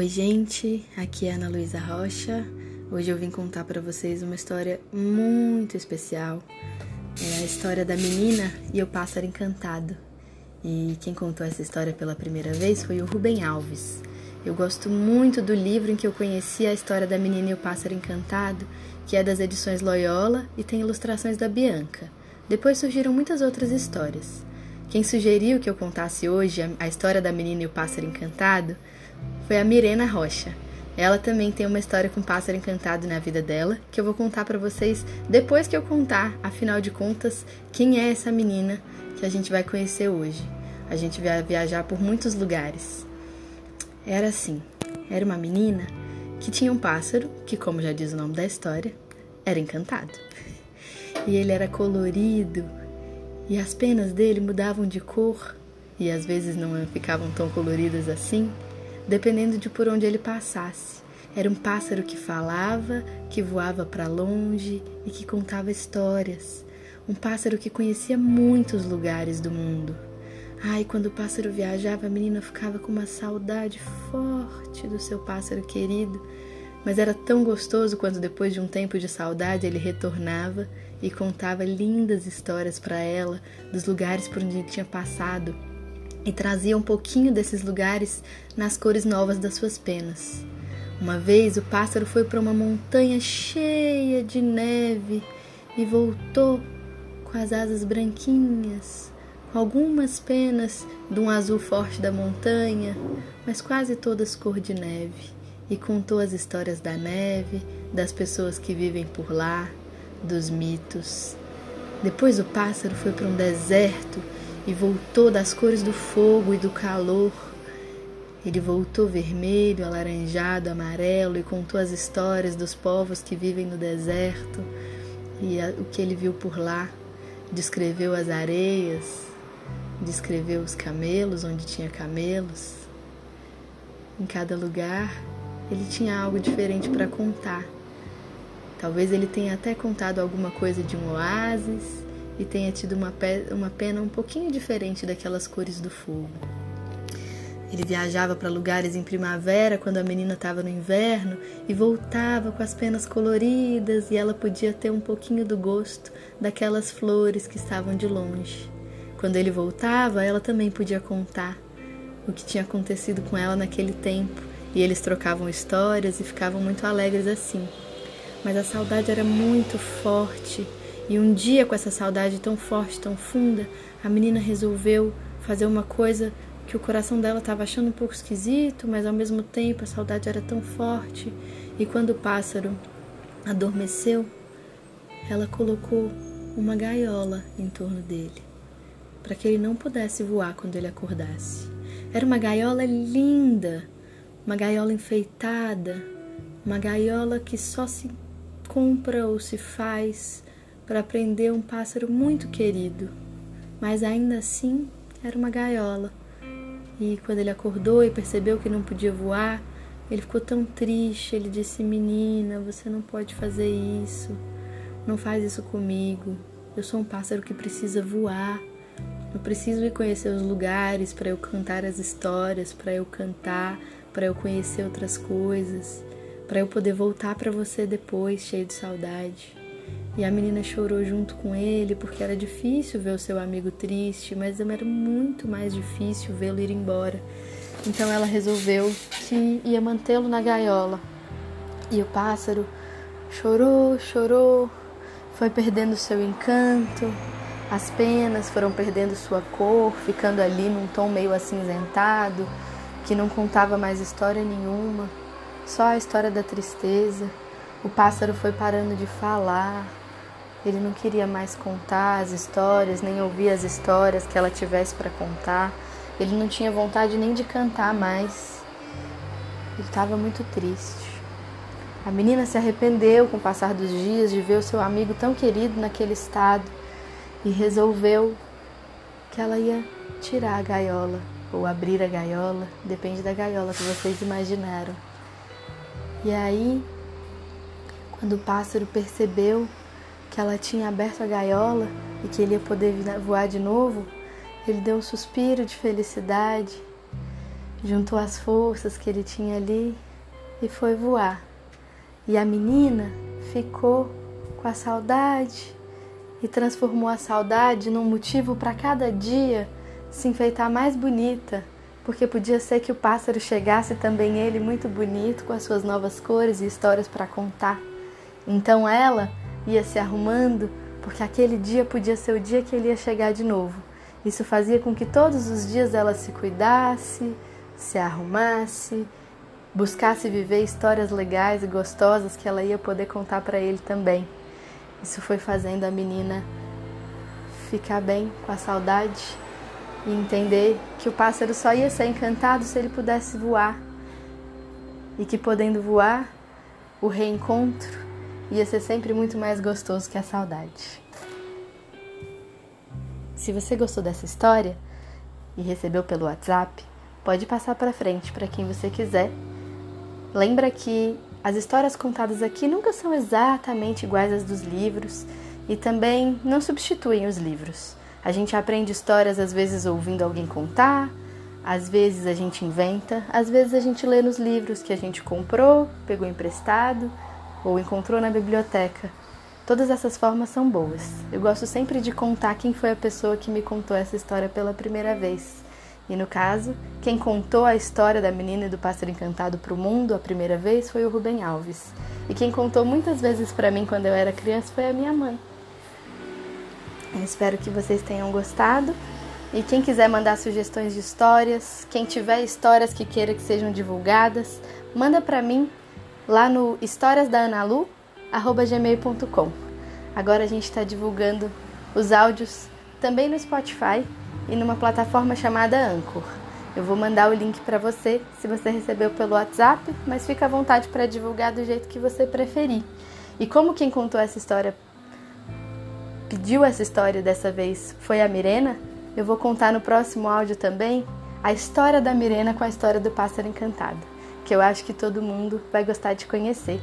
Oi, gente, aqui é Ana Luísa Rocha. Hoje eu vim contar para vocês uma história muito especial. É a história da menina e o pássaro encantado. E quem contou essa história pela primeira vez foi o Rubem Alves. Eu gosto muito do livro em que eu conheci a história da menina e o pássaro encantado, que é das edições Loyola e tem ilustrações da Bianca. Depois surgiram muitas outras histórias. Quem sugeriu que eu contasse hoje a história da menina e o pássaro encantado foi a Mirena Rocha. Ela também tem uma história com um pássaro encantado na vida dela, que eu vou contar para vocês depois que eu contar, afinal de contas, quem é essa menina que a gente vai conhecer hoje. A gente vai viajar por muitos lugares. Era assim: era uma menina que tinha um pássaro que, como já diz o nome da história, era encantado. E ele era colorido, e as penas dele mudavam de cor e às vezes não ficavam tão coloridas assim, dependendo de por onde ele passasse. Era um pássaro que falava, que voava para longe e que contava histórias. Um pássaro que conhecia muitos lugares do mundo. Ai, quando o pássaro viajava, a menina ficava com uma saudade forte do seu pássaro querido mas era tão gostoso quando, depois de um tempo de saudade, ele retornava e contava lindas histórias para ela dos lugares por onde ele tinha passado e trazia um pouquinho desses lugares nas cores novas das suas penas. Uma vez o pássaro foi para uma montanha cheia de neve e voltou com as asas branquinhas, com algumas penas de um azul forte da montanha, mas quase todas cor de neve e contou as histórias da neve, das pessoas que vivem por lá, dos mitos. Depois o pássaro foi para um deserto e voltou das cores do fogo e do calor. Ele voltou vermelho, alaranjado, amarelo e contou as histórias dos povos que vivem no deserto e o que ele viu por lá. Descreveu as areias, descreveu os camelos, onde tinha camelos. Em cada lugar ele tinha algo diferente para contar. Talvez ele tenha até contado alguma coisa de um oásis e tenha tido uma, uma pena um pouquinho diferente daquelas cores do fogo. Ele viajava para lugares em primavera quando a menina estava no inverno e voltava com as penas coloridas e ela podia ter um pouquinho do gosto daquelas flores que estavam de longe. Quando ele voltava, ela também podia contar o que tinha acontecido com ela naquele tempo e eles trocavam histórias e ficavam muito alegres assim. Mas a saudade era muito forte, e um dia, com essa saudade tão forte, tão funda, a menina resolveu fazer uma coisa que o coração dela estava achando um pouco esquisito, mas ao mesmo tempo a saudade era tão forte. E quando o pássaro adormeceu, ela colocou uma gaiola em torno dele, para que ele não pudesse voar quando ele acordasse. Era uma gaiola linda, uma gaiola enfeitada, uma gaiola que só se compra ou se faz para prender um pássaro muito querido, mas ainda assim era uma gaiola. E quando ele acordou e percebeu que não podia voar, ele ficou tão triste. Ele disse: Menina, você não pode fazer isso. Não faz isso comigo. Eu sou um pássaro que precisa voar. Eu preciso ir conhecer os lugares para eu cantar as histórias, para eu cantar, para eu conhecer outras coisas, para eu poder voltar para você depois, cheio de saudade. E a menina chorou junto com ele porque era difícil ver o seu amigo triste, mas era muito mais difícil vê-lo ir embora. Então ela resolveu que ia mantê-lo na gaiola. E o pássaro chorou, chorou, foi perdendo seu encanto, as penas foram perdendo sua cor, ficando ali num tom meio acinzentado que não contava mais história nenhuma, só a história da tristeza. O pássaro foi parando de falar. Ele não queria mais contar as histórias, nem ouvir as histórias que ela tivesse para contar. Ele não tinha vontade nem de cantar mais. Ele estava muito triste. A menina se arrependeu com o passar dos dias de ver o seu amigo tão querido naquele estado e resolveu que ela ia tirar a gaiola ou abrir a gaiola, depende da gaiola que vocês imaginaram. E aí, quando o pássaro percebeu que ela tinha aberto a gaiola e que ele ia poder voar de novo, ele deu um suspiro de felicidade, juntou as forças que ele tinha ali e foi voar. E a menina ficou com a saudade e transformou a saudade num motivo para cada dia se enfeitar mais bonita, porque podia ser que o pássaro chegasse também ele muito bonito com as suas novas cores e histórias para contar. Então ela ia se arrumando, porque aquele dia podia ser o dia que ele ia chegar de novo. Isso fazia com que todos os dias ela se cuidasse, se arrumasse, buscasse viver histórias legais e gostosas que ela ia poder contar para ele também. Isso foi fazendo a menina ficar bem com a saudade e entender que o pássaro só ia ser encantado se ele pudesse voar. E que podendo voar, o reencontro ia ser sempre muito mais gostoso que a saudade. Se você gostou dessa história e recebeu pelo WhatsApp, pode passar para frente para quem você quiser. Lembra que as histórias contadas aqui nunca são exatamente iguais às dos livros e também não substituem os livros. A gente aprende histórias às vezes ouvindo alguém contar, às vezes a gente inventa, às vezes a gente lê nos livros que a gente comprou, pegou emprestado ou encontrou na biblioteca. Todas essas formas são boas. Eu gosto sempre de contar quem foi a pessoa que me contou essa história pela primeira vez. E no caso, quem contou a história da menina e do pássaro encantado para o mundo a primeira vez foi o Rubem Alves. E quem contou muitas vezes para mim quando eu era criança foi a minha mãe. Eu espero que vocês tenham gostado. E quem quiser mandar sugestões de histórias, quem tiver histórias que queira que sejam divulgadas, manda para mim lá no historiasdaanalu@gmail.com. Agora a gente está divulgando os áudios também no Spotify e numa plataforma chamada Anchor. Eu vou mandar o link para você se você recebeu pelo WhatsApp, mas fica à vontade para divulgar do jeito que você preferir. E como quem contou essa história pediu essa história dessa vez foi a Mirena, eu vou contar no próximo áudio também a história da Mirena com a história do pássaro encantado, que eu acho que todo mundo vai gostar de conhecer.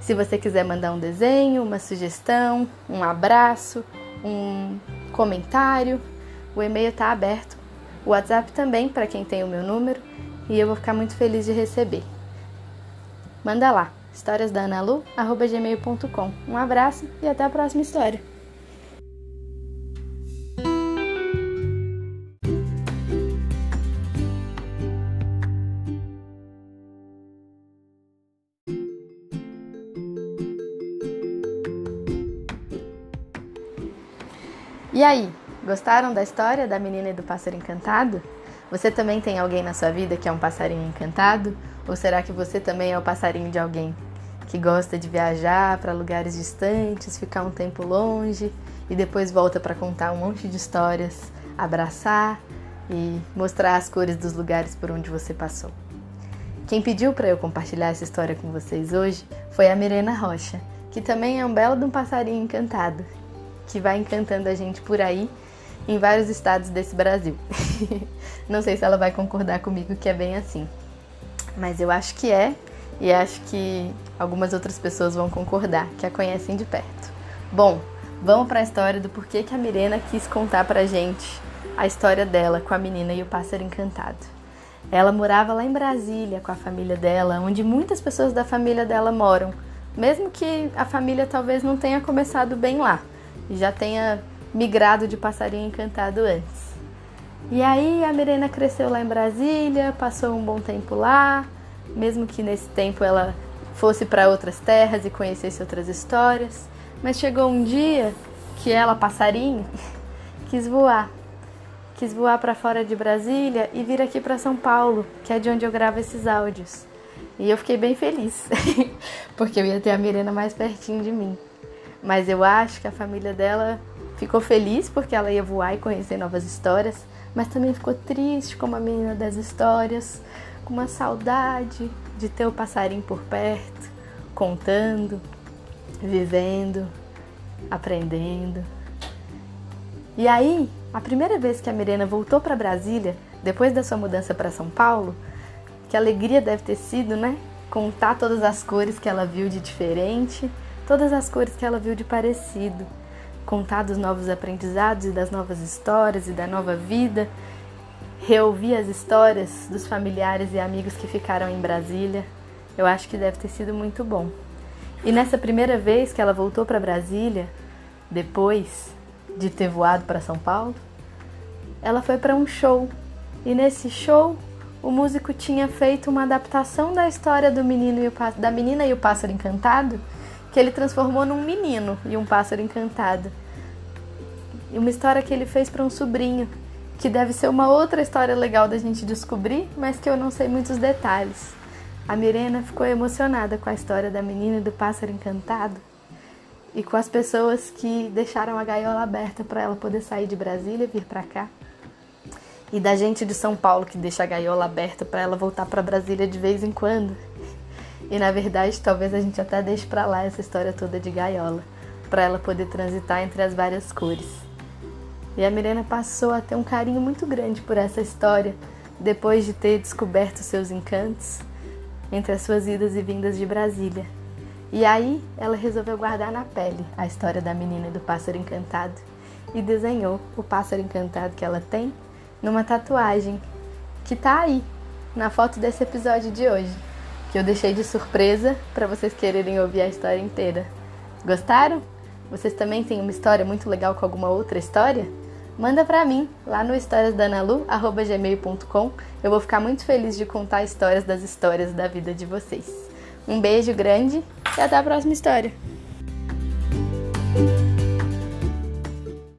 Se você quiser mandar um desenho, uma sugestão, um abraço, um comentário, o e-mail está aberto. O WhatsApp também, para quem tem o meu número, e eu vou ficar muito feliz de receber. Manda lá, historiasdanalu.gmail.com. Um abraço e até a próxima história. E aí, Gostaram da história da menina e do pássaro encantado? Você também tem alguém na sua vida que é um passarinho encantado? Ou será que você também é o passarinho de alguém que gosta de viajar para lugares distantes, ficar um tempo longe e depois volta para contar um monte de histórias, abraçar e mostrar as cores dos lugares por onde você passou? Quem pediu para eu compartilhar essa história com vocês hoje foi a Mirena Rocha, que também é um belo de um passarinho encantado, que vai encantando a gente por aí em vários estados desse Brasil. Não sei se ela vai concordar comigo que é bem assim, mas eu acho que é e acho que algumas outras pessoas vão concordar, que a conhecem de perto. Bom, vamos para a história do porquê que a Mirena quis contar pra gente a história dela com a menina e o pássaro encantado. Ela morava lá em Brasília com a família dela, onde muitas pessoas da família dela moram, mesmo que a família talvez não tenha começado bem lá já tenha migrado de passarinho encantado antes. E aí a Mirena cresceu lá em Brasília, passou um bom tempo lá, mesmo que nesse tempo ela fosse para outras terras e conhecesse outras histórias, mas chegou um dia que ela, passarinho, quis voar. Quis voar para fora de Brasília e vir aqui para São Paulo, que é de onde eu gravo esses áudios. E eu fiquei bem feliz, porque eu ia ter a Mirena mais pertinho de mim. Mas eu acho que a família dela Ficou feliz porque ela ia voar e conhecer novas histórias, mas também ficou triste como a menina das histórias, com uma saudade de ter o passarinho por perto, contando, vivendo, aprendendo. E aí, a primeira vez que a Mirena voltou para Brasília, depois da sua mudança para São Paulo, que alegria deve ter sido, né? Contar todas as cores que ela viu de diferente, todas as cores que ela viu de parecido contar dos novos aprendizados e das novas histórias e da nova vida, reouvir as histórias dos familiares e amigos que ficaram em Brasília. Eu acho que deve ter sido muito bom. E nessa primeira vez que ela voltou para Brasília, depois de ter voado para São Paulo, ela foi para um show. E nesse show, o músico tinha feito uma adaptação da história do menino e o, da menina e o pássaro encantado, que ele transformou num menino e um pássaro encantado. Uma história que ele fez para um sobrinho, que deve ser uma outra história legal da gente descobrir, mas que eu não sei muitos detalhes. A Mirena ficou emocionada com a história da menina e do pássaro encantado e com as pessoas que deixaram a gaiola aberta para ela poder sair de Brasília e vir para cá. E da gente de São Paulo que deixa a gaiola aberta para ela voltar para Brasília de vez em quando. E na verdade, talvez a gente até deixe para lá essa história toda de gaiola, para ela poder transitar entre as várias cores. E a Mirena passou a ter um carinho muito grande por essa história, depois de ter descoberto seus encantos entre as suas idas e vindas de Brasília. E aí ela resolveu guardar na pele a história da menina do pássaro encantado e desenhou o pássaro encantado que ela tem numa tatuagem que tá aí na foto desse episódio de hoje, que eu deixei de surpresa para vocês quererem ouvir a história inteira. Gostaram? Vocês também têm uma história muito legal com alguma outra história? Manda para mim lá no historiasdanalu@gmail.com. Eu vou ficar muito feliz de contar histórias das histórias da vida de vocês. Um beijo grande e até a próxima história.